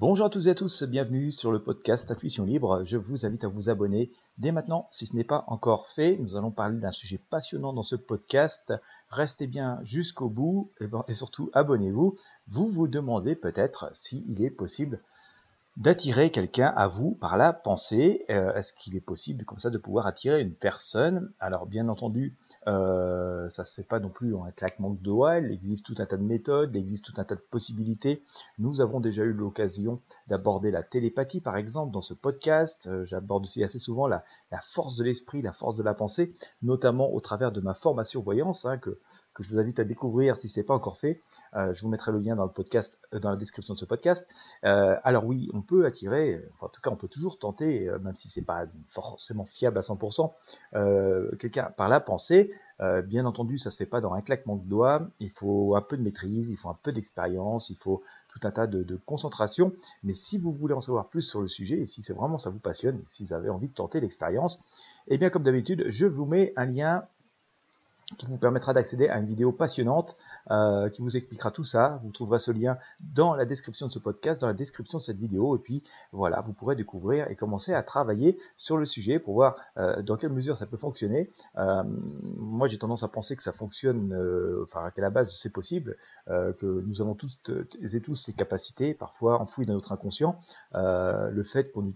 Bonjour à toutes et à tous, bienvenue sur le podcast Intuition Libre. Je vous invite à vous abonner dès maintenant si ce n'est pas encore fait. Nous allons parler d'un sujet passionnant dans ce podcast. Restez bien jusqu'au bout et surtout abonnez-vous. Vous vous demandez peut-être s'il est possible d'attirer quelqu'un à vous par la pensée. Euh, est-ce qu'il est possible comme ça de pouvoir attirer une personne? Alors bien entendu, euh, ça se fait pas non plus en un claquement de doigts. Il existe tout un tas de méthodes, il existe tout un tas de possibilités. Nous avons déjà eu l'occasion d'aborder la télépathie, par exemple, dans ce podcast. Euh, j'aborde aussi assez souvent la, force de l'esprit, la force de la pensée, notamment au travers de ma formation voyance, hein, que, que je vous invite à découvrir si ce n'est pas encore fait. Euh, je vous mettrai le lien dans le podcast, dans la description de ce podcast. alors oui, on peut attirer, en tout cas, on peut toujours tenter, même si c'est pas forcément fiable à 100%, quelqu'un par la pensée. Euh, bien entendu, ça se fait pas dans un claquement de doigts. Il faut un peu de maîtrise, il faut un peu d'expérience, il faut tout un tas de, concentration. Mais si vous voulez en savoir plus sur le sujet et si c'est vraiment ça vous passionne, si vous avez envie de tenter l'expérience, eh bien comme d'habitude, je vous mets un lien qui vous permettra d'accéder à une vidéo passionnante euh, qui vous expliquera tout ça. Vous trouverez ce lien dans la description de ce podcast, dans la description de cette vidéo. Et puis voilà, vous pourrez découvrir et commencer à travailler sur le sujet pour voir euh, dans quelle mesure ça peut fonctionner. Euh, moi, j'ai tendance à penser que ça fonctionne, enfin qu'à la base c'est possible, que nous avons tous et tous ces capacités, parfois enfouies dans notre inconscient. le fait qu'on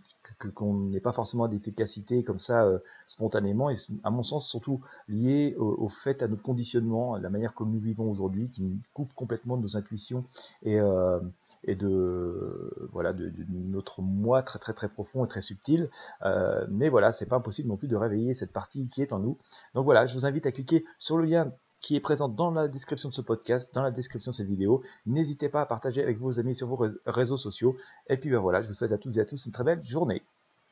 qu'on n'ait pas forcément d'efficacité comme ça euh, spontanément et à mon sens surtout lié au, fait à notre conditionnement, à la manière comme nous vivons aujourd'hui qui nous coupe complètement de nos intuitions et, euh, et de voilà de, notre moi très très très profond et très subtil. Euh, mais voilà c'est pas impossible non plus de réveiller cette partie qui est en nous. Donc voilà je vous invite à cliquer sur le lien qui est présente dans la description de ce podcast, dans la description de cette vidéo. N'hésitez pas à partager avec vos amis sur vos réseaux sociaux. Et puis ben voilà, je vous souhaite à tous et à tous une très belle journée.